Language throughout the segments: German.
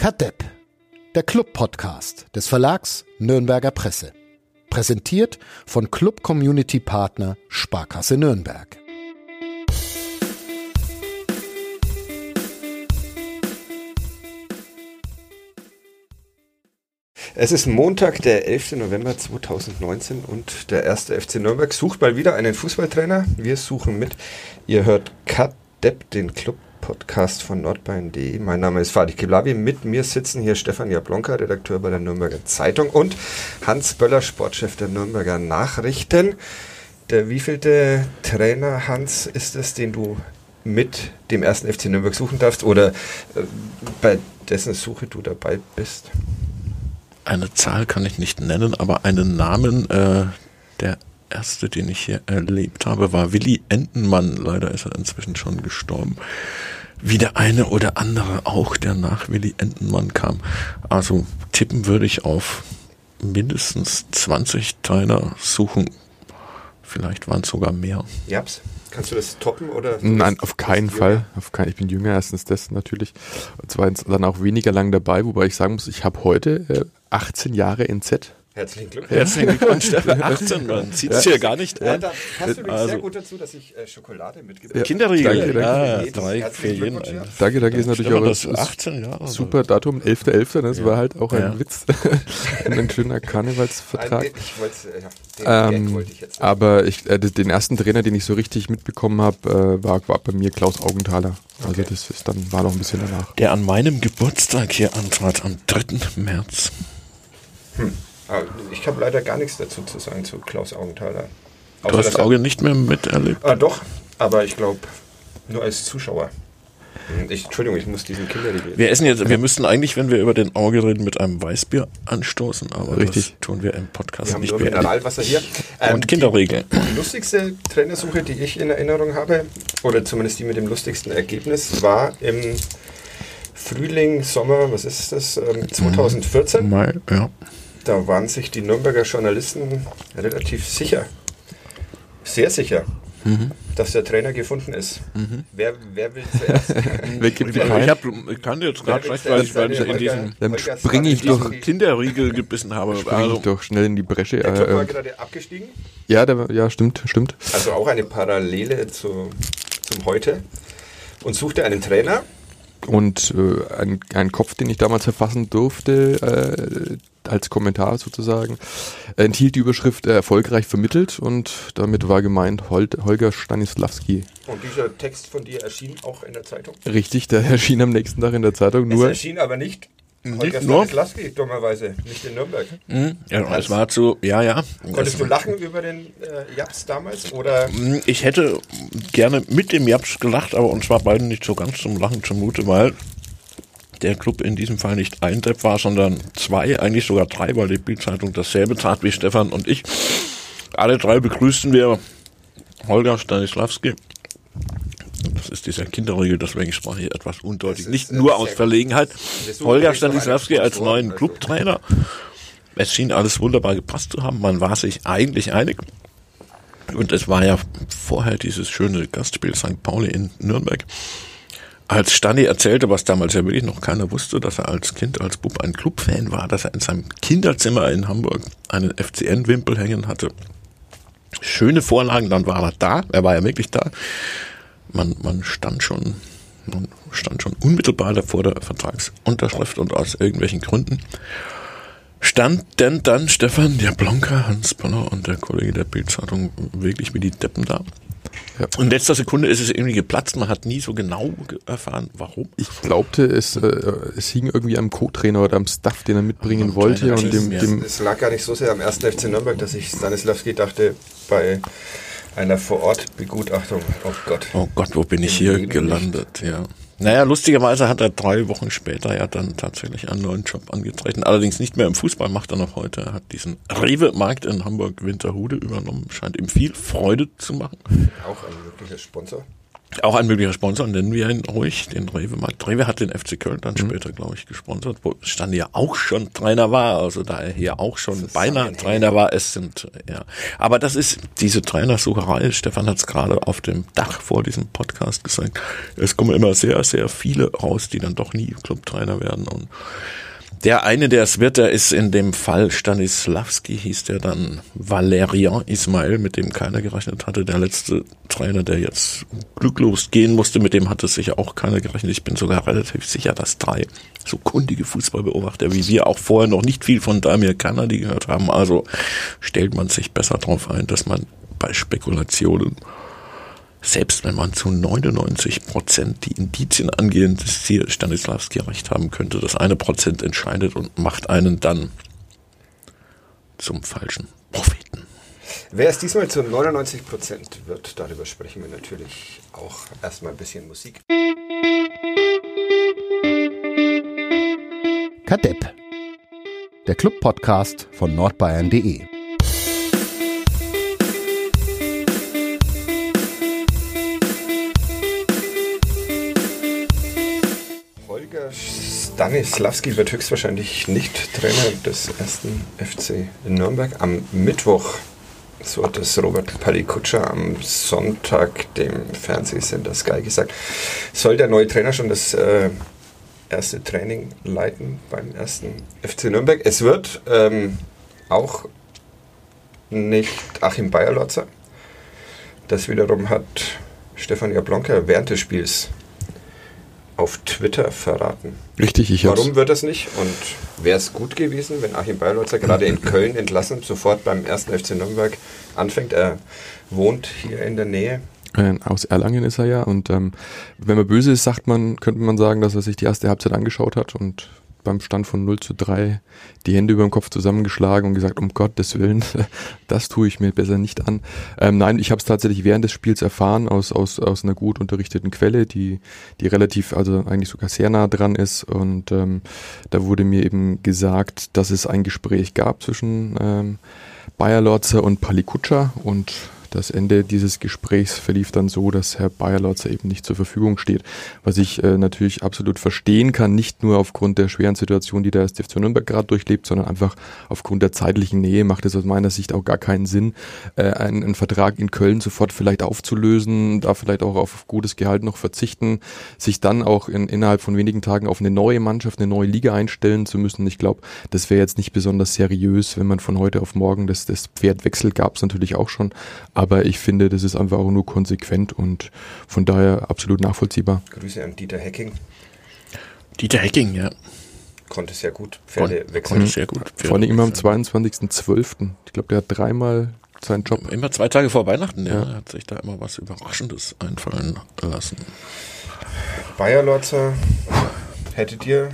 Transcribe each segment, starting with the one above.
Kadepp, der Club-Podcast des Verlags Nürnberger Presse. Präsentiert von Club Community Partner Sparkasse Nürnberg. Es ist Montag, der 11. November 2019 und der erste FC Nürnberg sucht mal wieder einen Fußballtrainer. Wir suchen mit. Ihr hört Kadepp, den Club Podcast von nordbayern.de. Mein Name ist Fatih Kiblavi. Mit mir sitzen hier Stefan Jablonka, Redakteur bei der Nürnberger Zeitung und Hans Böller, Sportchef der Nürnberger Nachrichten. Der wievielte Trainer, Hans, ist es, den du mit dem ersten FC Nürnberg suchen darfst oder äh, bei dessen Suche du dabei bist? Eine Zahl kann ich nicht nennen, aber einen Namen, äh, der erste, den ich hier erlebt habe, war Willi Entenmann. Leider ist er inzwischen schon gestorben. Wie der eine oder andere auch, der nach Willi Entenmann kam. Also tippen würde ich auf mindestens 20 Trainer suchen. Vielleicht waren es sogar mehr. Japs. Kannst du das toppen oder? Nein, auf keinen Fall. Auf keinen, ich bin jünger, erstens das natürlich. Und zweitens dann auch weniger lang dabei, wobei ich sagen muss, ich habe heute äh, 18 Jahre NZ Herzlichen Glückwunsch. Herzlichen Glückwunsch, Stefan. 18, man sieht es hier gar nicht Ja, an. da passt übrigens Also- sehr gut dazu, dass ich äh, Schokolade mitgebracht habe. Kinderriegel. Danke, danke. Ja, drei herzlichen für jeden. Glückwunsch, ja. Danke, danke, ist natürlich auch das ein 18 Jahre. super Datum, 11.11., das Ja. war halt auch ein Ja. Witz ein schöner Nein, Karnevalsvertrag. ich wollte, ja, den Ähm, wollte ich jetzt. aber ich, äh, den ersten Trainer, den ich so richtig mitbekommen habe, äh, war, war bei mir Klaus Augenthaler. Also Okay. das ist dann war noch ein bisschen danach. Der an meinem Geburtstag hier antrat, am 3. März. Ah, ich habe leider gar nichts dazu zu sagen zu Klaus Augenthaler. Du hast er- Auge nicht mehr miterlebt. Ah, doch, aber ich glaube, nur als Zuschauer. Hm, Ich, Entschuldigung, ich muss diesen Kinderriegel. Wir essen jetzt, wir müssten eigentlich, wenn wir über den Auge reden, mit einem Weißbier anstoßen, aber Richtig. das tun wir im Wir Podcast haben nicht nur mehr. Mineralwasser hier. Ähm, Und Kinderriegel. Die lustigste Trainersuche, die ich in Erinnerung habe, oder zumindest die mit dem lustigsten Ergebnis, war im Frühling, Sommer, was ist das, ähm, 2014. Mai, ja. Da waren sich die Nürnberger Journalisten relativ sicher, sehr sicher, dass der Trainer gefunden ist. Wer, wer will zuerst? Wer gibt die Ich, hab, ich kann jetzt gerade will recht, weil ich, weil ich in diesen, Holger- Dann Holger spring ich doch- diesen Kinderriegel gebissen habe. Spring Also, ich doch schnell in die Bresche. Der Club war Äh, äh, gerade abgestiegen. ja, der, war- ja, stimmt, stimmt. Also auch eine Parallele zu, zum Heute. Und suchte einen Trainer. Und äh, ein, ein Kopf, den ich damals verfassen durfte, äh, als Kommentar sozusagen, enthielt die Überschrift äh, erfolgreich vermittelt und damit war gemeint Hol Holger Stanislawski. Und dieser Text von dir erschien auch in der Zeitung. Richtig, der erschien am nächsten Tag in der Zeitung. es Nur erschien aber nicht Holger nur? Stanislawski, dummerweise, nicht in Nürnberg. hm, ja, es war zu, ja, ja. Konntest du lachen über den äh, Japs damals? Oder Hm, Ich hätte gerne mit dem Japs gelacht, aber uns war beiden nicht so ganz zum Lachen zumute, weil der Club in diesem Fall nicht ein Depp war, sondern zwei, eigentlich sogar drei, weil die Bildzeitung dasselbe tat wie Stefan und ich. Alle drei begrüßten wir Holger Stanislawski. Das ist dieser Kinderriegel, deswegen sprach ich etwas undeutlich. Ist, Nicht äh, nur aus. Verlegenheit. Holger Stanislawski als neuen. Clubtrainer. Es schien alles wunderbar gepasst zu haben. Man war sich eigentlich einig. Und es war ja vorher dieses schöne Gastspiel St. Pauli in Nürnberg. Als Stani erzählte, was damals ja wirklich noch keiner wusste, dass er als Kind, als Bub ein Clubfan war, dass er in seinem Kinderzimmer in Hamburg einen FCN-Wimpel hängen hatte. Schöne Vorlagen, dann war er da, er war ja wirklich da. Man, man stand schon, man stand schon unmittelbar davor der Vertragsunterschrift und aus irgendwelchen Gründen stand denn dann Stefan Jablonka, Hans Bonner und der Kollege der Bildzeitung wirklich wie die Deppen da. Ja. Und in letzter Sekunde ist es irgendwie geplatzt. Man hat nie so genau ge- erfahren, warum. ich glaubte, es, äh, es hing irgendwie am Co-Trainer oder am Staff, den er mitbringen wollte Trainer- und dem, dem es lag gar nicht so sehr am 1. FC Nürnberg, dass ich Stanislawski dachte, bei einer Vorortbegutachtung, oh Gott. Oh Gott, wo bin ich Im hier Leben gelandet? Ja. Naja, lustigerweise hat er drei Wochen später ja dann tatsächlich einen neuen Job angetreten. Allerdings nicht mehr im Fußball, macht er noch heute. Er hat diesen Rewe-Markt in Hamburg-Winterhude übernommen. Scheint ihm viel Freude zu machen. Auch ein wirklicher Sponsor. Auch ein möglicher Sponsor, nennen wir ihn ruhig, den Rewe mal. Rewe hat den FC Köln dann mhm. später, glaube ich, gesponsert, wo Stand ja auch schon Trainer war, also da er hier auch schon beinahe Trainer war. Es sind, ja. Aber das ist diese Trainersucherei, Stefan hat es gerade auf dem Dach vor diesem Podcast gesagt. Es kommen immer sehr, sehr viele raus, die dann doch nie Clubtrainer werden und der eine, der es wird, der ist in dem Fall Stanislavski, hieß der dann Valerian Ismail, mit dem keiner gerechnet hatte. Der letzte Trainer, der jetzt glücklos gehen musste, mit dem hatte sicher auch keiner gerechnet. Ich bin sogar relativ sicher, dass drei so kundige Fußballbeobachter wie wir auch vorher noch nicht viel von Damir Kanadi gehört haben. Also stellt man sich besser darauf ein, dass man bei Spekulationen selbst wenn man zu 99 Prozent die Indizien angehen, dass hier Stanislavski recht haben könnte, das eine Prozent entscheidet und macht einen dann zum falschen Propheten. Wer es diesmal zu 99 Prozent wird, darüber sprechen wir natürlich auch erstmal ein bisschen Musik. Kadepp, der Club-Podcast von nordbayern.de. Stanislavski wird höchstwahrscheinlich nicht Trainer des ersten FC Nürnberg. Am Mittwoch, so hat es Robert Palikutscher am Sonntag dem Fernsehsender Sky gesagt, soll der neue Trainer schon das äh, erste Training leiten beim ersten FC Nürnberg. Es wird ähm, auch nicht Achim Bayerlotzer. Das wiederum hat Stefan Jablonka während des Spiels auf Twitter verraten. Richtig, ich Warum wird das nicht? Und wäre es gut gewesen, wenn Achim Beilotzer gerade in Köln entlassen sofort beim ersten FC Nürnberg anfängt? Er wohnt hier in der Nähe. Äh, aus Erlangen ist er ja und ähm, wenn man böse ist, sagt man, könnte man sagen, dass er sich die erste Halbzeit angeschaut hat und beim Stand von 0 zu 3 die Hände über dem Kopf zusammengeschlagen und gesagt, um Gottes Willen, das tue ich mir besser nicht an. Ähm, nein, ich habe es tatsächlich während des Spiels erfahren aus, aus, aus einer gut unterrichteten Quelle, die, die relativ, also eigentlich sogar sehr nah dran ist. Und ähm, da wurde mir eben gesagt, dass es ein Gespräch gab zwischen ähm, Bayer Lorzer und Palikutscha und das Ende dieses Gesprächs verlief dann so, dass Herr Bayerlotzer eben nicht zur Verfügung steht, was ich äh, natürlich absolut verstehen kann, nicht nur aufgrund der schweren Situation, die der STFC Nürnberg gerade durchlebt, sondern einfach aufgrund der zeitlichen Nähe macht es aus meiner Sicht auch gar keinen Sinn, äh, einen, einen Vertrag in Köln sofort vielleicht aufzulösen, da vielleicht auch auf gutes Gehalt noch verzichten, sich dann auch in, innerhalb von wenigen Tagen auf eine neue Mannschaft, eine neue Liga einstellen zu müssen. Ich glaube, das wäre jetzt nicht besonders seriös, wenn man von heute auf morgen das, das Pferd wechselt, gab es natürlich auch schon, aber ich finde, das ist einfach auch nur konsequent und von daher absolut nachvollziehbar. Grüße an Dieter Hecking. Dieter Hecking, ja. Konnte sehr gut Pferde Kon wechseln. Konnte sehr gut. Pferde Vor allem immer am 22.12. Ich glaube, der hat dreimal seinen Job. Immer zwei Tage vor Weihnachten, ja. Er hat sich da immer was Überraschendes einfallen lassen. Bayer Lotzer, hättet ihr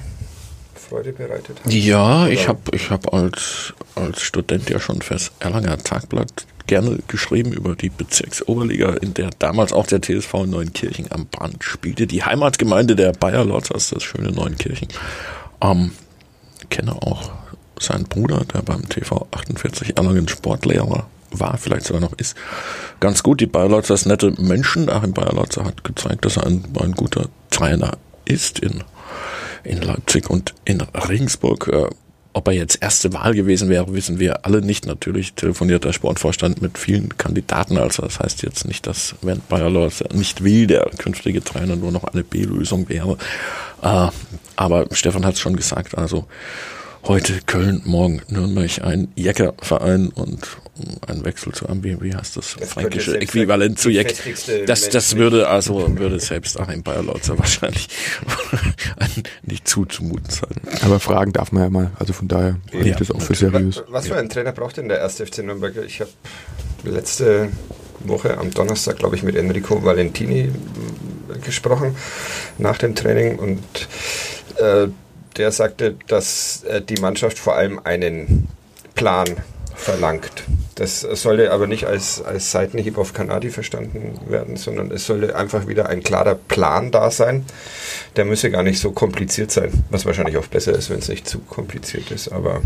Freude bereitet? Ja, Oder? ich habe ich hab als, als Student ja schon fürs Erlanger Tagblatt gerne geschrieben über die Bezirksoberliga, in der damals auch der TSV Neunkirchen am Brand spielte. Die Heimatgemeinde der Bayer Lotzers, das schöne Neunkirchen. Ähm, kenne auch seinen Bruder, der beim TV 48 Erlangen Sportlehrer war, vielleicht sogar noch ist, ganz gut. Die Bayer Lotzers nette Menschen. Achim Bayer Lotzer hat gezeigt, dass er ein, ein guter Trainer ist in, in Leipzig und in Regensburg. Ob er jetzt erste Wahl gewesen wäre, wissen wir alle nicht. Natürlich telefoniert der Sportvorstand mit vielen Kandidaten. Also das heißt jetzt nicht, dass wenn Bayer Lorz nicht will, der künftige Trainer nur noch eine B-Lösung wäre. Äh, aber Stefan hat es schon gesagt. Also heute Köln, morgen Nürnberg, ein Jäckerverein und ein Wechsel zu einem, wie, heißt das, das fränkische Äquivalent zu Jeck. Das, das würde also, würde selbst Achim Bayerlautzer wahrscheinlich nicht zuzumuten sein. Aber fragen darf man ja mal, also von daher halte ich das auch für seriös. Was für einen Trainer braucht denn der erste FC Nürnberg? Ich habe letzte Woche am Donnerstag, glaube ich, mit Enrico Valentini gesprochen nach dem Training und äh, der sagte, dass äh, die Mannschaft vor allem einen Plan verlangt. Das sollte aber nicht als, als Seitenhieb auf Kanadi verstanden werden, sondern es sollte einfach wieder ein klarer Plan da sein. Der müsse gar nicht so kompliziert sein, was wahrscheinlich auch besser ist, wenn es nicht zu kompliziert ist. Aber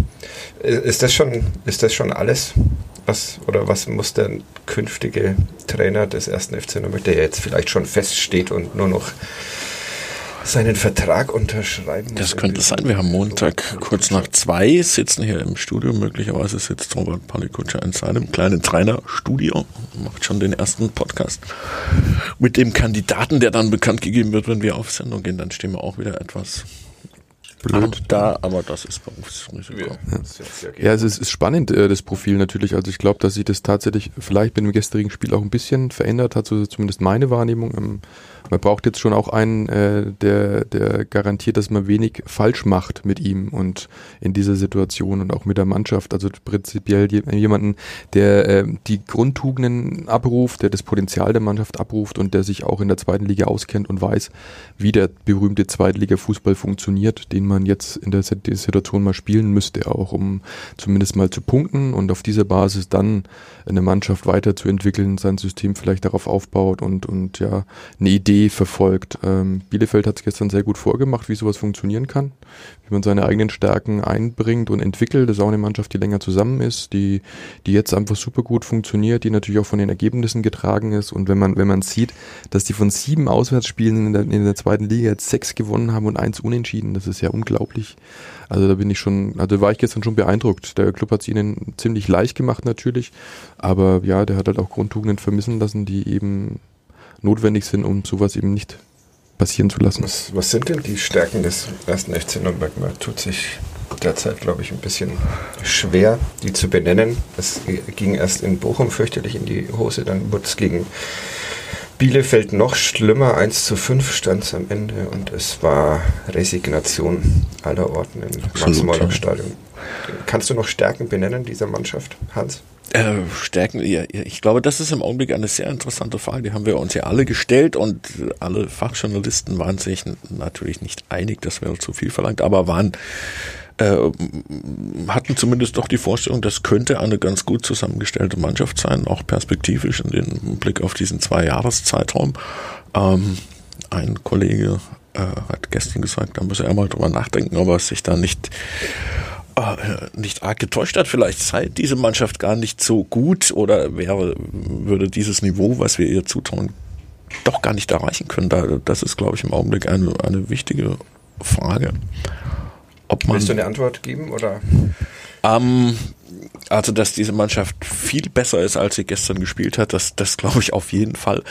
ist das schon, ist das schon alles? Was, oder was muss der künftige Trainer des ersten FC der jetzt vielleicht schon feststeht und nur noch seinen Vertrag unterschreiben. Das könnte sein. Wir haben Montag kurz nach zwei, sitzen hier im Studio. Möglicherweise sitzt Robert Palikutscher in seinem kleinen Trainerstudio, macht schon den ersten Podcast mit dem Kandidaten, der dann bekannt gegeben wird, wenn wir auf Sendung gehen. Dann stehen wir auch wieder etwas blöd da, aber das ist Berufsrisiko. Ja, ja also es ist spannend, äh, das Profil natürlich. Also ich glaube, dass sich das tatsächlich vielleicht mit dem gestrigen Spiel auch ein bisschen verändert hat, so zumindest meine Wahrnehmung. Ähm, man braucht jetzt schon auch einen, äh, der, der garantiert, dass man wenig falsch macht mit ihm und in dieser Situation und auch mit der Mannschaft. Also prinzipiell jemanden, der äh, die Grundtugenden abruft, der das Potenzial der Mannschaft abruft und der sich auch in der zweiten Liga auskennt und weiß, wie der berühmte Zweitliga-Fußball funktioniert, den man jetzt in der Situation mal spielen müsste, auch um zumindest mal zu punkten und auf dieser Basis dann eine Mannschaft weiterzuentwickeln, sein System vielleicht darauf aufbaut und, und ja, eine Idee verfolgt. Ähm, Bielefeld hat es gestern sehr gut vorgemacht, wie sowas funktionieren kann, wie man seine eigenen Stärken einbringt und entwickelt. Das ist auch eine Mannschaft, die länger zusammen ist, die, die jetzt einfach super gut funktioniert, die natürlich auch von den Ergebnissen getragen ist. Und wenn man, wenn man sieht, dass die von sieben Auswärtsspielen in der, in der zweiten Liga jetzt sechs gewonnen haben und eins unentschieden, das ist ja unglaublich. Also da bin ich schon, also war ich gestern schon beeindruckt. Der Club hat es ihnen ziemlich leicht gemacht natürlich, aber ja, der hat halt auch Grundtugenden vermissen lassen, die eben notwendig sind, um sowas eben nicht passieren zu lassen. Was, was sind denn die Stärken des ersten FC Nürnberg? Man tut sich derzeit, glaube ich, ein bisschen schwer, die zu benennen. Es ging erst in Bochum fürchterlich in die Hose, dann wurde es gegen Bielefeld noch schlimmer. 1 zu 5 stand es am Ende und es war Resignation aller Orten im Max-Morlock-Stadion. Kannst du noch Stärken benennen dieser Mannschaft, Hans? Äh, Stärken, ja, ich glaube, das ist im Augenblick eine sehr interessante Frage. Die haben wir uns ja alle gestellt und alle Fachjournalisten waren sich natürlich nicht einig, das wäre zu viel verlangt, aber waren äh, hatten zumindest doch die Vorstellung, das könnte eine ganz gut zusammengestellte Mannschaft sein, auch perspektivisch in den Blick auf diesen zwei Jahreszeitraum. Ähm, ein Kollege äh, hat gestern gesagt, da muss er mal drüber nachdenken, ob er sich da nicht äh, nicht arg getäuscht hat. Vielleicht sei diese Mannschaft gar nicht so gut oder wäre, würde dieses Niveau, was wir ihr zutrauen, doch gar nicht erreichen können. das ist, glaube ich, im Augenblick eine, eine wichtige Frage. Ob man, Willst du eine Antwort geben oder? Ähm, also, dass diese Mannschaft viel besser ist, als sie gestern gespielt hat, das, das glaube ich auf jeden Fall.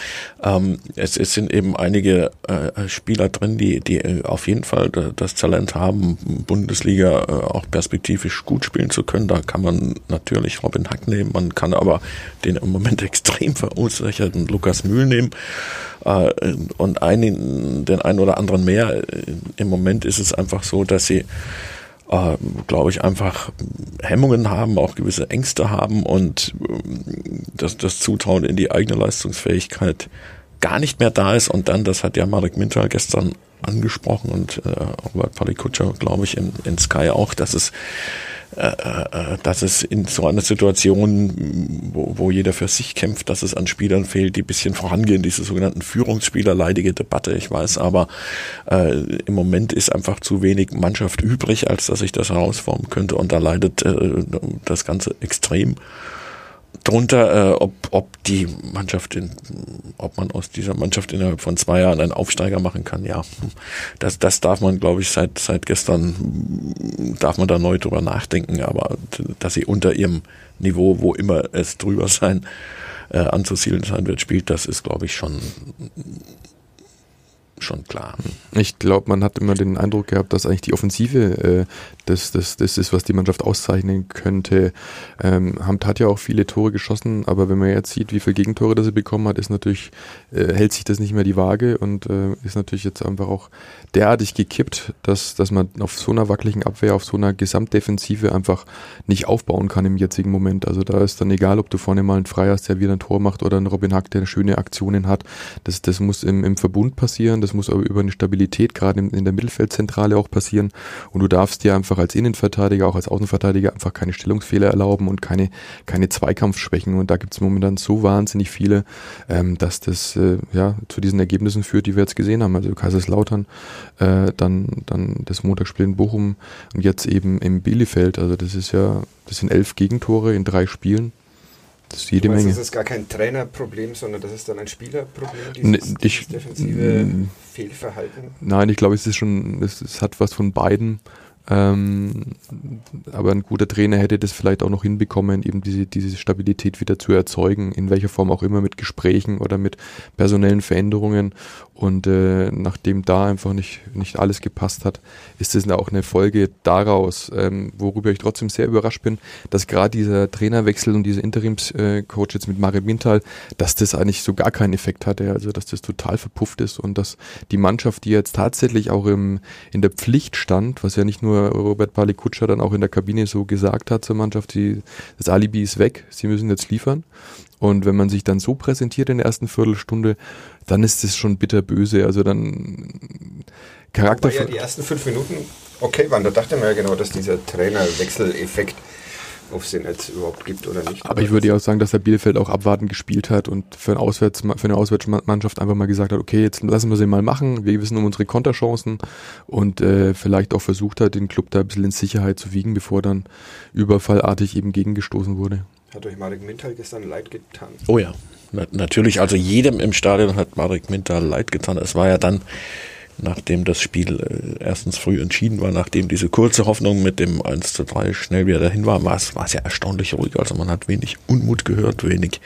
Ähm, es, es sind eben einige äh, Spieler drin, die, die äh, auf jeden Fall das Talent haben, Bundesliga äh, auch perspektivisch gut spielen zu können. Da kann man natürlich Robin Hack nehmen, man kann aber den im Moment extrem verunsicherten Lukas Mühl nehmen äh, und einen, den einen oder anderen mehr. Im Moment ist es einfach so, dass sie äh, glaube ich, einfach Hemmungen haben, auch gewisse Ängste haben und äh, das, das Zutrauen in die eigene Leistungsfähigkeit gar nicht mehr da ist. Und dann, das hat ja Marek Minter gestern angesprochen und äh, Robert Palikutscher, glaube ich, in, in Sky auch, dass es dass es in so einer Situation, wo, wo jeder für sich kämpft, dass es an Spielern fehlt, die bisschen vorangehen, diese sogenannten Führungsspieler, leidige Debatte, ich weiß, aber äh, im Moment ist einfach zu wenig Mannschaft übrig, als dass ich das herausformen könnte und da leidet äh, das Ganze extrem drunter, äh, ob, ob die Mannschaft, in, ob man aus dieser Mannschaft innerhalb von zwei Jahren einen Aufsteiger machen kann, ja, das, das darf man, glaube ich, seit, seit gestern, darf man da neu drüber nachdenken, aber dass sie unter ihrem Niveau, wo immer es drüber sein, äh, anzusiedeln sein wird, spielt, das ist, glaube ich, schon schon klar. Ich glaube, man hat immer den Eindruck gehabt, dass eigentlich die Offensive äh, das, das, das ist, was die Mannschaft auszeichnen könnte. Ähm, Hamt hat ja auch viele Tore geschossen, aber wenn man jetzt sieht, wie viele Gegentore das er bekommen hat, ist natürlich, äh, hält sich das nicht mehr die Waage und äh, ist natürlich jetzt einfach auch derartig gekippt, dass, dass man auf so einer wackeligen Abwehr, auf so einer Gesamtdefensive einfach nicht aufbauen kann im jetzigen Moment. Also da ist dann egal, ob du vorne mal einen Frei hast, der wieder ein Tor macht oder ein Robin Hack, der schöne Aktionen hat. Das, das muss im, im Verbund passieren, das muss aber über eine Stabilität gerade in, in der Mittelfeldzentrale auch passieren und du darfst dir einfach als Innenverteidiger, auch als Außenverteidiger einfach keine Stellungsfehler erlauben und keine, keine Zweikampfschwächen. Und da gibt es momentan so wahnsinnig viele, ähm, dass das äh, ja zu diesen Ergebnissen führt, die wir jetzt gesehen haben. Also Kaiserslautern, äh, dann, dann das Montagsspiel in Bochum und jetzt eben im Bielefeld. Also das ist ja, das sind elf Gegentore in drei Spielen. Das ist jede meinst, Menge. Das ist gar kein Trainerproblem, sondern das ist dann ein Spielerproblem, dieses, Ne, dieses ich- defensive mm. Fehlverhalten. Nein, ich glaube, es ist schon, es, es hat was von beiden. Ähm, aber ein guter Trainer hätte das vielleicht auch noch hinbekommen, eben diese, diese Stabilität wieder zu erzeugen, in welcher Form auch immer, mit Gesprächen oder mit personellen Veränderungen. Und äh, nachdem da einfach nicht, nicht alles gepasst hat, ist es auch eine Folge daraus, ähm, worüber ich trotzdem sehr überrascht bin, dass gerade dieser Trainerwechsel und dieser Interimscoach jetzt mit Mario Mintal, dass das eigentlich so gar keinen Effekt hatte, also dass das total verpufft ist und dass die Mannschaft, die jetzt tatsächlich auch im, in der Pflicht stand, was ja nicht nur Robert Palikutscher dann auch in der Kabine so gesagt hat zur Mannschaft, die, das Alibi ist weg, sie müssen jetzt liefern. Und wenn man sich dann so präsentiert in der ersten Viertelstunde, dann ist das schon bitterböse. Also dann Charakter. Wobei ja die ersten fünf Minuten okay waren. Da dachte man ja genau, dass dieser Trainerwechseleffekt, ob es den jetzt überhaupt gibt oder nicht. Aber ich würde ja auch sagen, dass der Bielefeld auch abwartend gespielt hat und für, ein Auswärts, für eine Auswärtsmannschaft einfach mal gesagt hat, okay, jetzt lassen wir sie mal machen, wir wissen um unsere Konterchancen und äh, vielleicht auch versucht hat, den Club da ein bisschen in Sicherheit zu wiegen, bevor dann überfallartig eben gegengestoßen wurde. Hat euch Marek Mintal gestern leid getan? Oh ja, natürlich. Also jedem im Stadion hat Marek Minter leid getan. Es war ja dann, nachdem das Spiel äh, erstens früh entschieden war, nachdem diese kurze Hoffnung mit dem 1 zu 3 schnell wieder dahin war, war es, war es ja erstaunlich ruhig. Also man hat wenig Unmut gehört, wenig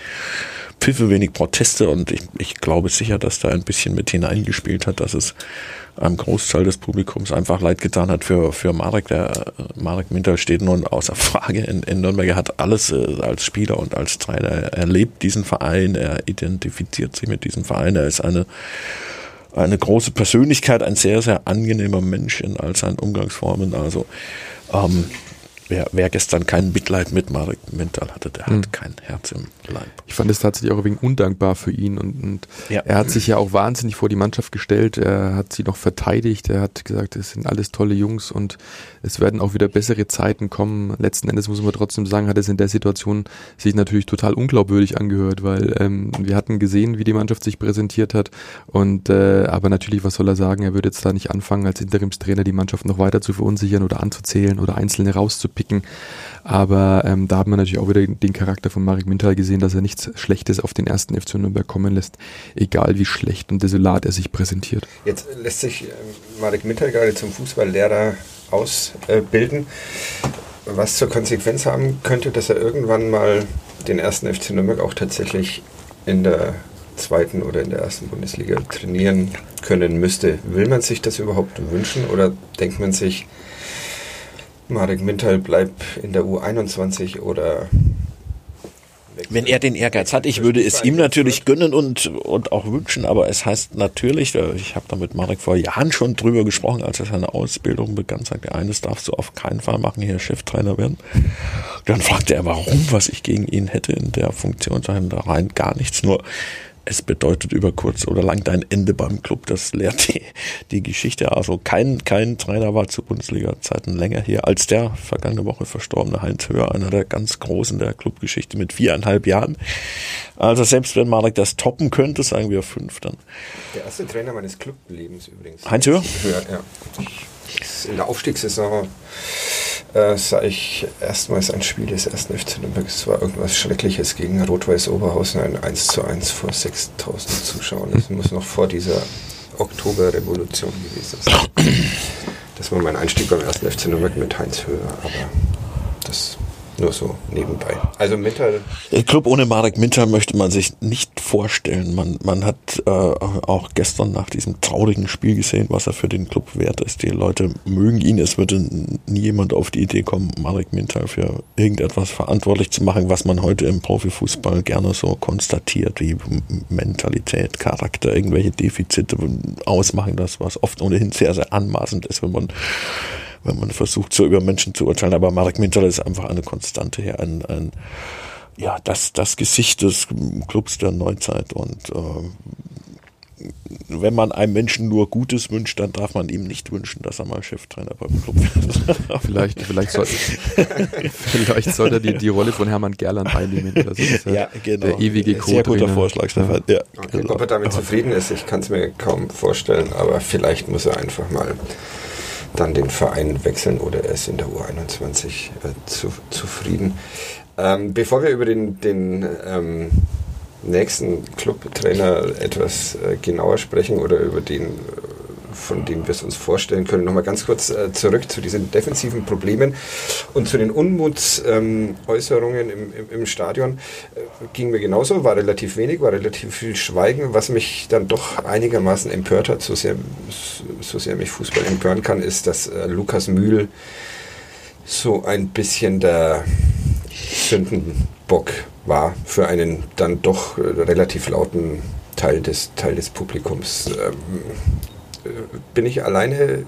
Pfiffe, wenig Proteste und ich, ich glaube sicher, dass da ein bisschen mit hineingespielt hat, dass es einem Großteil des Publikums einfach leid getan hat für, für Marek. Der äh, Marek Minter steht nun außer Frage in, in Nürnberg. Er hat alles äh, als Spieler und als Trainer. Er lebt diesen Verein, er identifiziert sich mit diesem Verein. Er ist eine, eine große Persönlichkeit, ein sehr, sehr angenehmer Mensch in all seinen Umgangsformen. Also ähm, wer, wer gestern kein Mitleid mit Marek Mental hatte, der hat kein Herz im Leib. Ich fand es tatsächlich auch ein wenig undankbar für ihn und, und Ja. er hat sich ja auch wahnsinnig vor die Mannschaft gestellt. Er hat sie noch verteidigt. Er hat gesagt, es sind alles tolle Jungs und es werden auch wieder bessere Zeiten kommen. Letzten Endes muss man trotzdem sagen, hat es in der Situation sich natürlich total unglaubwürdig angehört, weil ähm, wir hatten gesehen, wie die Mannschaft sich präsentiert hat und äh, aber natürlich, was soll er sagen? Er würde jetzt da nicht anfangen, als Interimstrainer die Mannschaft noch weiter zu verunsichern oder anzuzählen oder Einzelne rauszupicken. Aber ähm, da hat man natürlich auch wieder den Charakter von Marek Mintal gesehen, dass er nichts Schlechtes auf den ersten FC Nürnberg kommen lässt, egal wie schlecht und desolat er sich präsentiert. Jetzt lässt sich äh, Marek Mintal gerade zum Fußballlehrer ausbilden, was zur Konsequenz haben könnte, dass er irgendwann mal den ersten FC Nürnberg auch tatsächlich in der zweiten oder in der ersten Bundesliga trainieren können müsste. Will man sich das überhaupt wünschen oder denkt man sich, Marek Mintal bleibt in der U21 oder Wenn er den Ehrgeiz hat, ich würde es ihm natürlich gönnen und, und auch wünschen, aber es heißt natürlich, äh, ich habe da mit Marek vor Jahren schon drüber gesprochen, als er seine Ausbildung begann, sagte er, eines darfst du auf keinen Fall machen, hier Cheftrainer werden. Dann fragte er, warum, was ich gegen ihn hätte in der Funktion, sagen da rein gar nichts, nur es bedeutet über kurz oder lang dein Ende beim Club. Das lehrt die, die Geschichte. Also kein, kein Trainer war zu Bundesliga-Zeiten länger hier als der vergangene Woche verstorbene Heinz Höher, einer der ganz Großen der Clubgeschichte mit viereinhalb Jahren. Also selbst wenn Marek das toppen könnte, sagen wir fünf dann. Der erste Trainer meines Clublebens übrigens. Heinz Höher? Höher, ja. In der Aufstiegssaison äh, sah ich erstmals ein Spiel des ersten FC Nürnberg. Es war irgendwas Schreckliches gegen Rot-Weiß Oberhausen, ein 1 zu 1 vor 6000 Zuschauern. Das muss noch vor dieser Oktoberrevolution gewesen sein. Das war mein Einstieg beim ersten FC Nürnberg mit Heinz Höher, aber das nur so nebenbei. Also Mittel Der Club ohne Marek Minter möchte man sich nicht vorstellen. Man, man hat äh, auch gestern nach diesem traurigen Spiel gesehen, was er für den Club wert ist. Die Leute mögen ihn. Es würde nie jemand auf die Idee kommen, Marek Minter für irgendetwas verantwortlich zu machen, was man heute im Profifußball gerne so konstatiert, wie Mentalität, Charakter, irgendwelche Defizite ausmachen. Das, was oft ohnehin sehr, sehr anmaßend ist, wenn man wenn man versucht, so über Menschen zu urteilen. Aber Marek Minter ist einfach eine Konstante hier, ein, ein ja, das, das Gesicht des Clubs der Neuzeit und äh, wenn man einem Menschen nur Gutes wünscht, dann darf man ihm nicht wünschen, dass er mal Cheftrainer beim Club wird. vielleicht, vielleicht, soll, vielleicht sollte er die, die Rolle von Hermann Gerland einnehmen. Oder so. ja, genau. Der ewige Sehr guter Vorschlag, Stefan. Ja, okay, genau. Ob er damit zufrieden ist, ich kann es mir kaum vorstellen, aber vielleicht muss er einfach mal dann den Verein wechseln oder er ist in der U21 äh, zu, zufrieden. Ähm, bevor wir über den, den ähm, nächsten Clubtrainer etwas äh, genauer sprechen oder über den, von dem wir es uns vorstellen können, nochmal ganz kurz äh, zurück zu diesen defensiven Problemen und zu den Unmutsäußerungen ähm, im, im, Stadion. Äh, ging mir genauso, war relativ wenig, war relativ viel Schweigen. Was mich dann doch einigermaßen empört hat, so sehr, so sehr mich Fußball empören kann, ist, dass äh, Lukas Mühl so ein bisschen der Sündenbock war für einen dann doch äh, relativ lauten Teil des, Teil des Publikums. Ähm, äh, bin ich alleine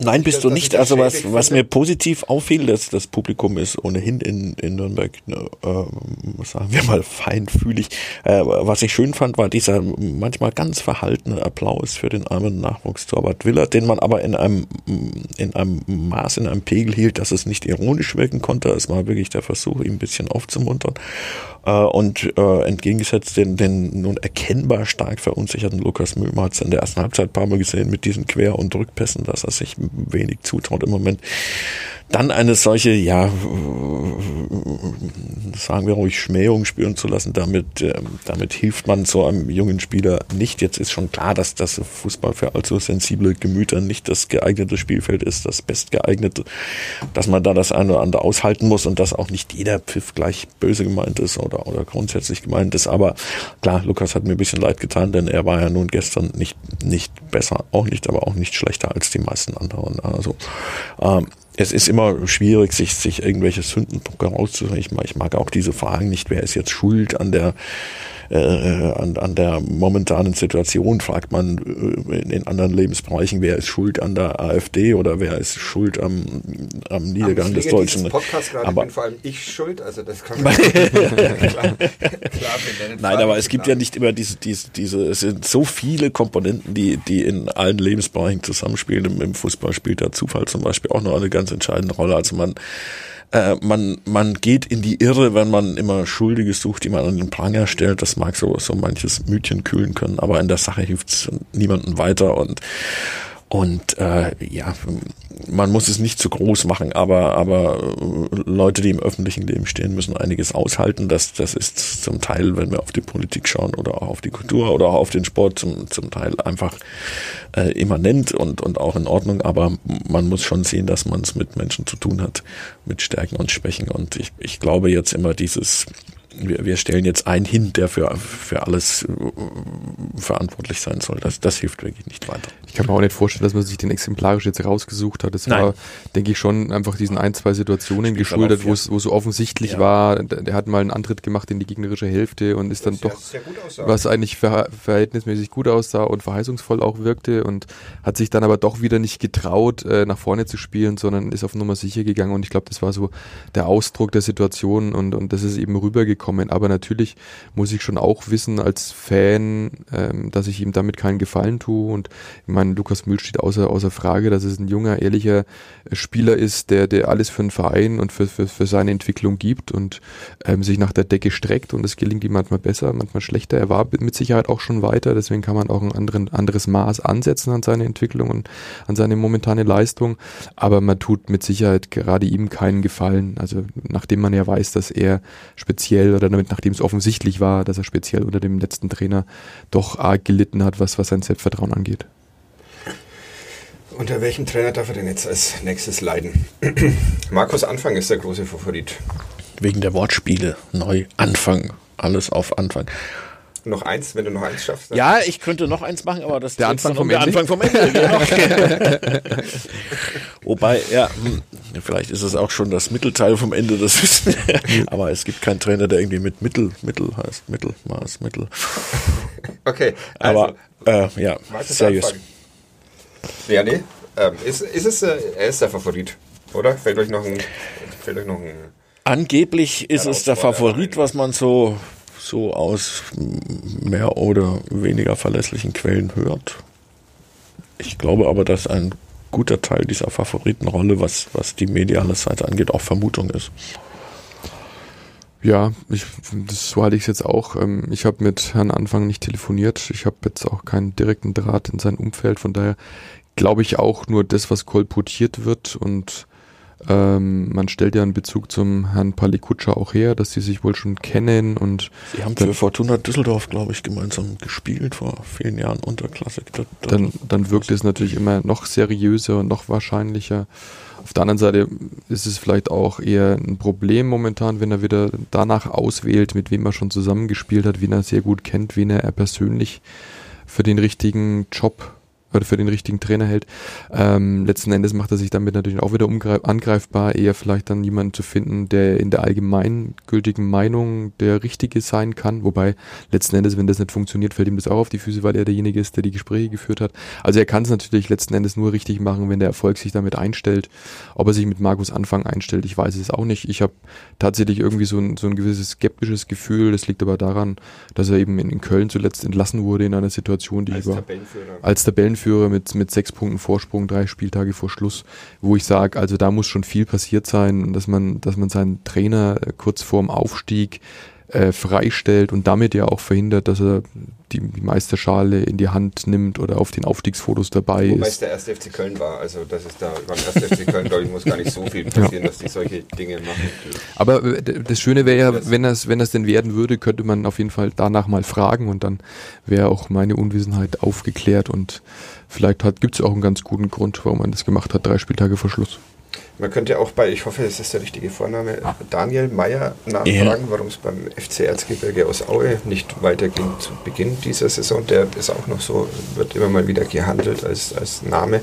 Nein, bist du nicht. Also was, was mir positiv auffiel, dass das Publikum ist ohnehin in, in Nürnberg, äh, sagen wir mal, feinfühlig. Äh, was ich schön fand, war dieser manchmal ganz verhaltene Applaus für den armen Nachwuchstorwart Willer, den man aber in einem, in einem Maß, in einem Pegel hielt, dass es nicht ironisch wirken konnte. Es war wirklich der Versuch, ihn ein bisschen aufzumuntern. Äh, und äh, entgegengesetzt den, den nun erkennbar stark verunsicherten Lukas Mühl, man hat es in der ersten Halbzeit ein paar Mal gesehen mit diesen Quer- und Rückpässen, dass er sich wenig zutraut im Moment dann eine solche, ja, sagen wir ruhig, Schmähung spüren zu lassen, damit, äh, damit hilft man so einem jungen Spieler nicht. Jetzt ist schon klar, dass das Fußball für allzu sensible Gemüter nicht das geeignete Spielfeld ist, das bestgeeignete, dass man da das eine oder andere aushalten muss und dass auch nicht jeder Pfiff gleich böse gemeint ist oder, oder grundsätzlich gemeint ist. Aber klar, Lukas hat mir ein bisschen leid getan, denn er war ja nun gestern nicht, nicht besser, auch nicht, aber auch nicht schlechter als die meisten anderen. Also, ähm, es ist immer schwierig, sich, sich irgendwelche Sündenpunkte rauszusuchen. Ich, ich mag auch diese Fragen nicht, wer ist jetzt schuld an der äh, an, an der momentanen Situation fragt man äh, in anderen Lebensbereichen, wer ist schuld an der AfD oder wer ist schuld am, am Niedergang am des Deutschen. Podcast gerade aber bin vor allem ich schuld, also das kann man klar, klar. Nein, aber es gibt ja nicht immer diese, diese, diese, es sind so viele Komponenten, die, die in allen Lebensbereichen zusammenspielen. Im, Im Fußball spielt der Zufall zum Beispiel auch noch eine ganz entscheidende Rolle. Also man äh, man, man geht in die Irre, wenn man immer Schuldige sucht, die man an den Pranger stellt. Das mag so, so manches Mütchen kühlen können, aber in der Sache hilft es niemandem weiter und und äh, ja, man muss es nicht zu groß machen, aber, aber Leute, die im öffentlichen Leben stehen, müssen einiges aushalten. Das, das ist zum Teil, wenn wir auf die Politik schauen oder auch auf die Kultur oder auch auf den Sport, zum, zum Teil einfach äh, immanent und, und auch in Ordnung. Aber man muss schon sehen, dass man es mit Menschen zu tun hat, mit Stärken und Schwächen. Und ich, ich glaube jetzt immer dieses wir, wir stellen jetzt einen hin, der für, für alles äh, verantwortlich sein soll. Das, das hilft wirklich nicht weiter. Ich kann mir auch nicht vorstellen, dass man sich den exemplarisch jetzt rausgesucht hat. Das Nein. war, denke ich, schon einfach diesen ein, zwei Situationen geschuldet, wo es wo so offensichtlich ja. war, der hat mal einen Antritt gemacht in die gegnerische Hälfte und ist dann doch, was eigentlich ver verhältnismäßig gut aussah und verheißungsvoll auch wirkte und hat sich dann aber doch wieder nicht getraut, äh, nach vorne zu spielen, sondern ist auf Nummer sicher gegangen und ich glaube, das war so der Ausdruck der Situation und, und das ist eben rübergekommen kommen. Aber natürlich muss ich schon auch wissen als Fan, ähm, dass ich ihm damit keinen Gefallen tue. Und ich meine, Lukas Mühl steht außer, außer Frage, dass es ein junger, ehrlicher Spieler ist, der, der alles für den Verein und für, für, für seine Entwicklung gibt und ähm, sich nach der Decke streckt. Und es gelingt ihm manchmal besser, manchmal schlechter. Er war mit Sicherheit auch schon weiter, deswegen kann man auch ein anderen, anderes Maß ansetzen an seine Entwicklung und an seine momentane Leistung. Aber man tut mit Sicherheit gerade ihm keinen Gefallen. Also nachdem man ja weiß, dass er speziell oder damit, nachdem es offensichtlich war, dass er speziell unter dem letzten Trainer doch arg gelitten hat, was, was sein Selbstvertrauen angeht. Unter welchem Trainer darf er denn jetzt als nächstes leiden? Markus Anfang ist der große Favorit. Wegen der Wortspiele. Neu Anfang. Alles auf Anfang noch eins, wenn du noch eins schaffst. Ja, ich könnte noch eins machen, aber das der Anfang vom, der Anfang vom Ende. Genau. Wobei, ja, hm, vielleicht ist es auch schon das Mittelteil vom Ende, das wissen Aber es gibt keinen Trainer, der irgendwie mit Mittel, Mittel heißt, Mittel, Maß, Mittel. Okay. Also, aber, äh, ja, seriös. Ja, nee. Ähm, ist, ist es, äh, er ist der Favorit, oder? Fällt euch noch ein, fällt euch noch ein Angeblich ist es der Favorit, was man so so aus mehr oder weniger verlässlichen Quellen hört. Ich glaube aber, dass ein guter Teil dieser Favoritenrolle, was, was die mediale Seite angeht, auch Vermutung ist. Ja, ich, das, so hatte ich es jetzt auch. Ähm, ich habe mit Herrn Anfang nicht telefoniert. Ich habe jetzt auch keinen direkten Draht in sein Umfeld. Von daher glaube ich auch nur das, was kolportiert wird und ähm, man stellt ja einen Bezug zum Herrn Palikutscher auch her, dass sie sich wohl schon kennen und Sie haben für Fortuna Düsseldorf, glaube ich, gemeinsam gespielt vor vielen Jahren Unterklasse. Dann, dann wirkt es natürlich immer noch seriöser und noch wahrscheinlicher. Auf der anderen Seite ist es vielleicht auch eher ein Problem momentan, wenn er wieder danach auswählt, mit wem er schon zusammengespielt hat, wen er sehr gut kennt, wen er persönlich für den richtigen Job oder für den richtigen Trainer hält. Ähm, letzten Endes macht er sich damit natürlich auch wieder angreifbar, eher vielleicht dann jemanden zu finden, der in der allgemeingültigen Meinung der Richtige sein kann. Wobei letzten Endes, wenn das nicht funktioniert, fällt ihm das auch auf die Füße, weil er derjenige ist, der die Gespräche geführt hat. Also er kann es natürlich letzten Endes nur richtig machen, wenn der Erfolg sich damit einstellt. Ob er sich mit Markus Anfang einstellt, ich weiß es auch nicht. Ich habe tatsächlich irgendwie so ein, so ein gewisses skeptisches Gefühl. Das liegt aber daran, dass er eben in, in Köln zuletzt entlassen wurde in einer Situation, die als über Tabellenführer. als Tabellenführer mit, mit sechs Punkten Vorsprung, drei Spieltage vor Schluss, wo ich sage, also da muss schon viel passiert sein, dass man, dass man seinen Trainer kurz vorm Aufstieg äh, freistellt und damit ja auch verhindert, dass er die, die Meisterschale in die Hand nimmt oder auf den Aufstiegsfotos dabei Wobei es ist. der erste FC Köln war. Also das ist da beim ersten FC Köln, glaube ich, muss gar nicht so viel passieren, dass die solche Dinge machen. Aber äh, das Schöne wäre ja, wenn das, wenn das denn werden würde, könnte man auf jeden Fall danach mal fragen und dann wäre auch meine Unwissenheit aufgeklärt und vielleicht hat, gibt es auch einen ganz guten Grund, warum man das gemacht hat, drei Spieltage vor Schluss. Man könnte auch bei, ich hoffe, es ist der richtige Vorname, Daniel Meyer nachfragen, warum es beim FC Erzgebirge aus Aue nicht weiterging zu Beginn dieser Saison. Der ist auch noch so, wird immer mal wieder gehandelt als, als Name.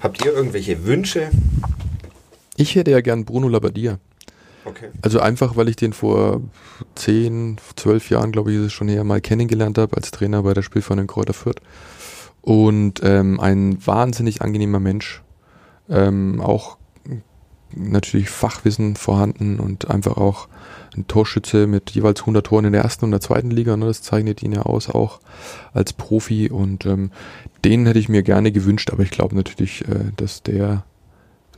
Habt ihr irgendwelche Wünsche? Ich hätte ja gern Bruno Labbadia. Okay. Also einfach, weil ich den vor 10, 12 Jahren, glaube ich, ist es schon her, mal kennengelernt habe als Trainer bei der Spielverein Kräuter Fürth. Und ähm, ein wahnsinnig angenehmer Mensch. Ähm, auch natürlich Fachwissen vorhanden und einfach auch ein Torschütze mit jeweils 100 Toren in der ersten und der zweiten Liga. Ne? Das zeichnet ihn ja aus, auch als Profi. Und ähm, den hätte ich mir gerne gewünscht, aber ich glaube natürlich, äh, dass der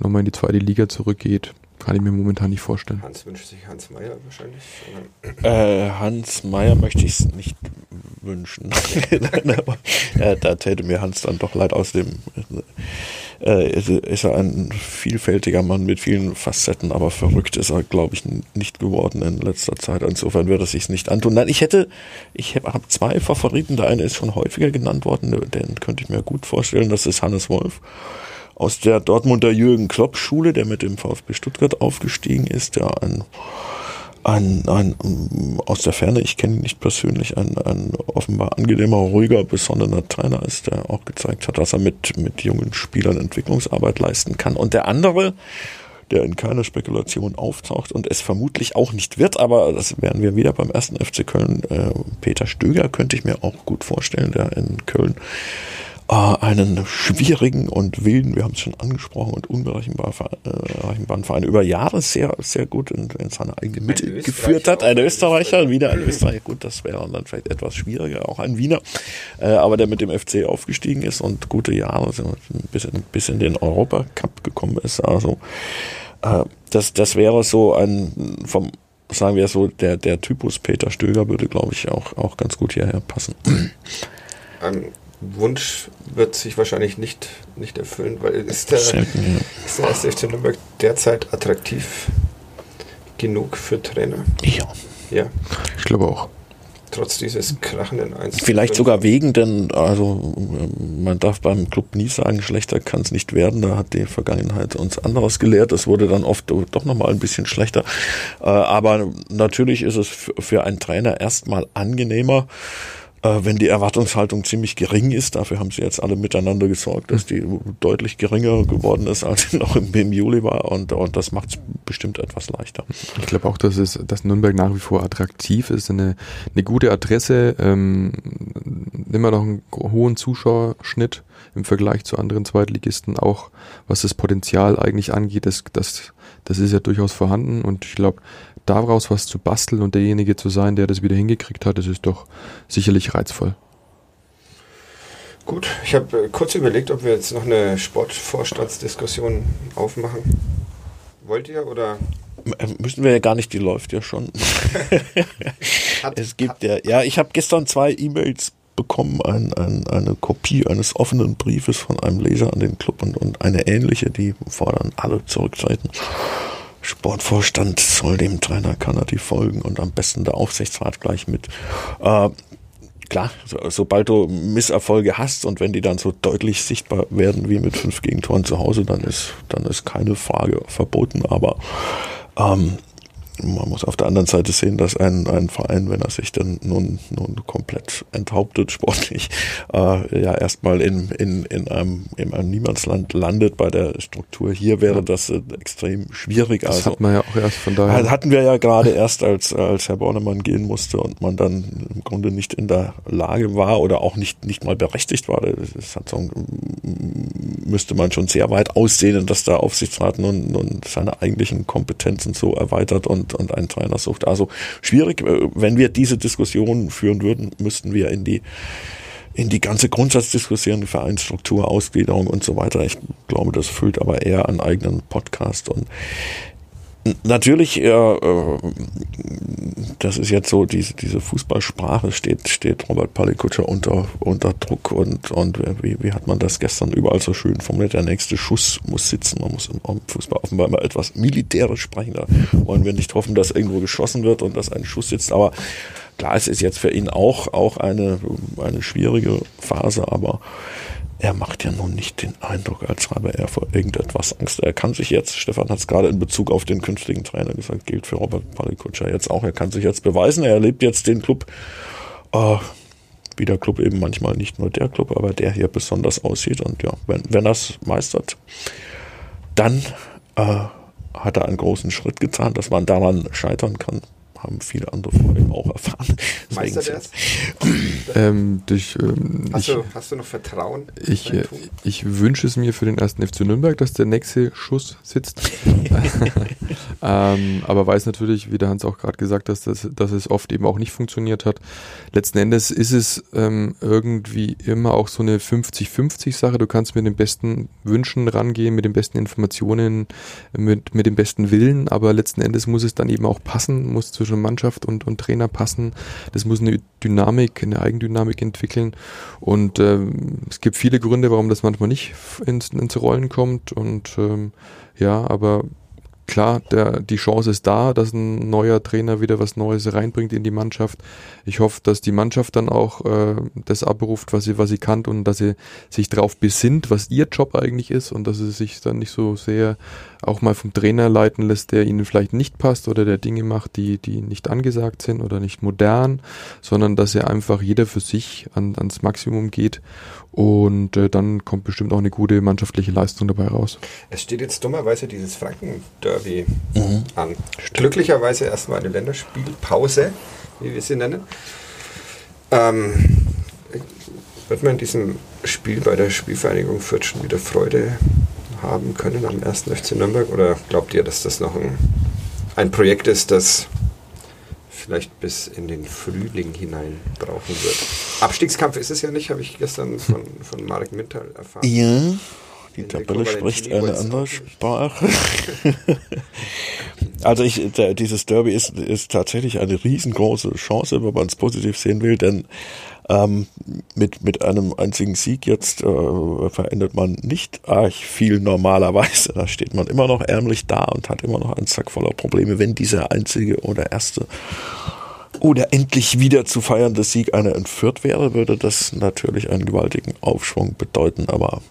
nochmal in die zweite Liga zurückgeht. Kann ich mir momentan nicht vorstellen. Hans wünscht sich Hans Meyer wahrscheinlich. Äh, Hans Meyer möchte ich es nicht wünschen. Nein, aber, äh, da täte mir Hans dann doch leid aus dem. Äh, ist, er ein vielfältiger Mann mit vielen Facetten, aber verrückt ist er, glaube ich, nicht geworden in letzter Zeit. Insofern würde er sich nicht antun. Nein, ich hätte, ich habe hab zwei Favoriten. Der eine ist schon häufiger genannt worden, den könnte ich mir gut vorstellen. Das ist Hannes Wolf aus der Dortmunder Jürgen Klopp Schule, der mit dem VfB Stuttgart aufgestiegen ist, der ein, ein, ein aus der Ferne, ich kenne ihn nicht persönlich, ein, ein offenbar angenehmer, ruhiger, besonderer Trainer ist, der auch gezeigt hat, dass er mit, mit jungen Spielern Entwicklungsarbeit leisten kann. Und der andere, der in keiner Spekulation auftaucht und es vermutlich auch nicht wird, aber das wären wir wieder beim ersten FC Köln. Äh, Peter Stöger könnte ich mir auch gut vorstellen, der in Köln äh, einen schwierigen und wilden, wir haben es schon angesprochen, und unberechenbaren äh, Verein über Jahre sehr, sehr gut in, in seine eigene Mitte geführt hat. Ein Österreicher, wieder ein Österreicher, gut, das wäre dann vielleicht etwas schwieriger, auch ein Wiener, äh, aber der mit dem FC aufgestiegen ist und gute Jahre ein bisschen, bis in den Europacup gekommen ist. Also äh, das, das wäre so ein vom sagen wir so, der, der Typus Peter Stöger würde, glaube ich, auch, auch ganz gut hierher passen. Ein Wunsch wird sich wahrscheinlich nicht, nicht erfüllen, weil ist der, Selten, ist der erste FC Nürnberg derzeit attraktiv genug für Trainer? ja. Ja, Ich glaube auch. trotz dieses krachenden 1 zu Vielleicht 5. sogar wegen, denn also ähm, man darf beim Club nie sagen, schlechter kann es nicht werden. Da hat die Vergangenheit uns anderes gelehrt. Es wurde dann oft doch nochmal ein bisschen schlechter. Äh, aber natürlich ist es für, einen Trainer erstmal angenehmer, wenn die Erwartungshaltung ziemlich gering ist. Dafür haben sie jetzt alle miteinander gesorgt, dass die deutlich geringer geworden ist, als sie noch im, im Juli war. Und, und das macht es bestimmt etwas leichter. Ich glaube auch, dass es, dass Nürnberg nach wie vor attraktiv ist, eine, eine gute Adresse, ähm, immer noch einen hohen Zuschauerschnitt im Vergleich zu anderen Zweitligisten, auch was das Potenzial eigentlich angeht, das, das, das ist ja durchaus vorhanden und ich glaube, daraus was zu basteln und derjenige zu sein, der das wieder hingekriegt hat, das ist doch sicherlich reizvoll. Gut, ich habe äh, kurz überlegt, ob wir jetzt noch eine Sportvorstandsdiskussion aufmachen. Wollt ihr oder? Äh, müssen wir ja gar nicht, die läuft ja schon. es gibt ja, ja, ich habe gestern zwei E-Mails bekommen, ein, ein, eine Kopie eines offenen Briefes von einem Leser an den Club und, und eine ähnliche, die fordern alle zurücktreten. Sportvorstand soll dem Trainer Kanadi folgen und am besten der Aufsichtsrat gleich mit. Äh, klar, so, sobald du Misserfolge hast und wenn die dann so deutlich sichtbar werden wie mit fünf Gegentoren zu Hause, dann ist, dann ist keine Frage verboten. Aber ähm, man muss auf der anderen Seite sehen, dass ein, ein Verein, wenn er sich dann nun, nun komplett enthauptet sportlich, äh, ja erstmal in, in, in, einem, in einem Niemandsland landet bei der Struktur. Hier wäre das äh, extrem schwierig. Das also, hat man ja auch erst von daher. Hatten wir ja gerade erst, als, als Herr Bornemann gehen musste und man dann im Grunde nicht in der Lage war oder auch nicht, nicht mal berechtigt war. Das hat so, müsste man schon sehr weit aussehen, dass der Aufsichtsrat nun, nun seine eigentlichen Kompetenzen so erweitert und und, einen Trainer sucht. Also schwierig, äh, wenn wir diese Diskussion führen würden, müssten wir in die in die ganze Grundsatzdiskussion, Vereinsstruktur, Ausgliederung und so weiter. Ich glaube, das füllt aber eher einen eigenen Podcast und Natürlich, äh, das ist jetzt so, diese, diese Fußballsprache steht, steht Robert Palikutscher unter, unter Druck und, und wie, wie hat man das gestern überall so schön formuliert, der nächste Schuss muss sitzen, man muss im Fußball offenbar immer etwas militärisch sprechen, da wollen wir nicht hoffen, dass irgendwo geschossen wird und dass ein Schuss sitzt, aber klar, es ist jetzt für ihn auch, auch eine, eine schwierige Phase, aber er macht ja nun nicht den Eindruck, als habe er vor irgendetwas Angst. Er kann sich jetzt, Stefan hat es gerade in Bezug auf den künftigen Trainer gesagt, gilt für Robert Palikutscher jetzt auch, er kann sich jetzt beweisen, er erlebt jetzt den Club, äh, wie der Club eben manchmal nicht nur der Club, aber der hier besonders aussieht. Und ja, wenn, wenn er es meistert, dann äh, hat er einen großen Schritt getan, dass man daran scheitern kann haben viele andere vor ihm auch erfahren. Meistert er es? Ähm, durch, ähm, hast, ich, du, hast du noch Vertrauen? Ich, äh, ich wünsche es mir für den ersten FC Nürnberg, dass der nächste Schuss sitzt. ähm, aber weiß natürlich, wie der Hans auch gerade gesagt hat, dass, dass es oft eben auch nicht funktioniert hat. Letzten Endes ist es ähm, irgendwie immer auch so eine 50-50-Sache. Du kannst mit den besten Wünschen rangehen, mit den besten Informationen, mit, mit dem besten Willen, aber letzten Endes muss es dann eben auch passen, muss zwischen zwischen Mannschaft und, und Trainer passen. Das muss eine Dynamik, eine Eigendynamik entwickeln. Und ähm, es gibt viele Gründe, warum das manchmal nicht ins, ins Rollen kommt. Und ähm, ja, aber klar, der, die Chance ist da, dass ein neuer Trainer wieder was Neues reinbringt in die Mannschaft. Ich hoffe, dass die Mannschaft dann auch äh, das abruft, was sie, was sie kann und dass sie sich darauf besinnt, was ihr Job eigentlich ist und dass sie sich dann nicht so sehr auch mal vom Trainer leiten lässt, der ihnen vielleicht nicht passt oder der Dinge macht, die, die nicht angesagt sind oder nicht modern, sondern dass er einfach jeder für sich an, ans Maximum geht und äh, dann kommt bestimmt auch eine gute mannschaftliche Leistung dabei raus. Es steht jetzt dummerweise dieses Franken-Derby mhm. an. Glücklicherweise erstmal eine Länderspielpause, wie wir sie nennen. Ähm, wird man in diesem Spiel bei der Spielvereinigung Fürth schon wieder Freude haben können am 1. FC Nürnberg? Oder glaubt ihr, dass das noch ein, ein Projekt ist, das vielleicht bis in den Frühling hinein brauchen wird. Abstiegskampf ist es ja nicht, habe ich gestern von, von Marek Mintal erfahren. Ja, die Tabelle spricht eine andere Sprache. also ich, dieses Derby ist, ist tatsächlich eine riesengroße Chance, wenn man es positiv sehen will, denn ähm, mit, mit einem einzigen Sieg jetzt äh, verändert man nicht arg viel normalerweise. Da steht man immer noch ärmlich da und hat immer noch einen Sack voller Probleme. Wenn dieser einzige oder erste oder endlich wieder zu feiernde Sieg einer entführt wäre, würde das natürlich einen gewaltigen Aufschwung bedeuten. Aber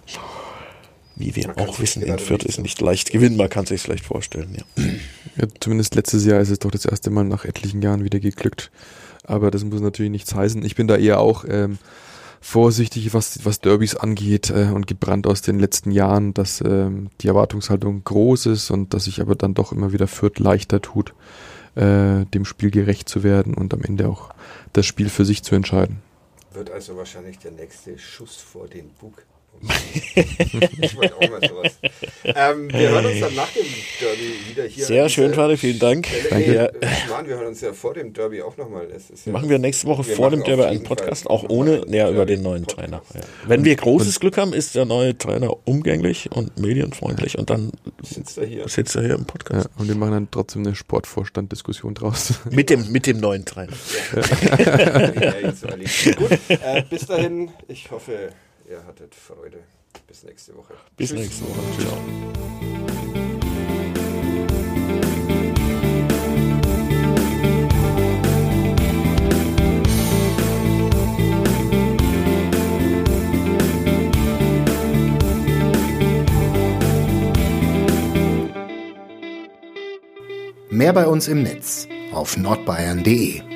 wie wir auch wissen, in Fürth ist nicht leicht gewinnen. Man kann sich leicht vorstellen, ja. ja. Zumindest letztes Jahr ist es doch das erste Mal nach etlichen Jahren wieder geglückt aber das muss natürlich nichts heißen. Ich bin da eher auch ähm, vorsichtig, was, was Derbys angeht äh, und gebrannt aus den letzten Jahren, dass ähm, die Erwartungshaltung groß ist und dass sich aber dann doch immer wieder Fürth leichter tut, äh, dem Spiel gerecht zu werden und am Ende auch das Spiel für sich zu entscheiden. Wird also wahrscheinlich der nächste Schuss vor den Bug ich wollte auch mal sowas. Ähm, wir hören uns dann nach dem Derby wieder hier. Sehr schön, Vater, vielen Dank. Danke. Ja. Mann, wir hören uns ja vor dem Derby auch nochmal. Ja machen wir nächste Woche wir vor dem Derby einen Podcast, Fall auch ohne, näher über den neuen Podcast. Trainer. Ja. Wenn wir großes Glück haben, ist der neue Trainer umgänglich und medienfreundlich und dann Sitzt er hier. sitzt er hier im Podcast. Ja, und wir machen dann trotzdem eine Sportvorstand-Diskussion draus. Mit dem, mit dem neuen Trainer. Gut, äh, bis dahin. Ich hoffe, ihr hattet Freude. Bis nächste Woche. Bis Tschüss. nächste Woche. Ciao. Mehr bei uns im Netz auf nordbayern.de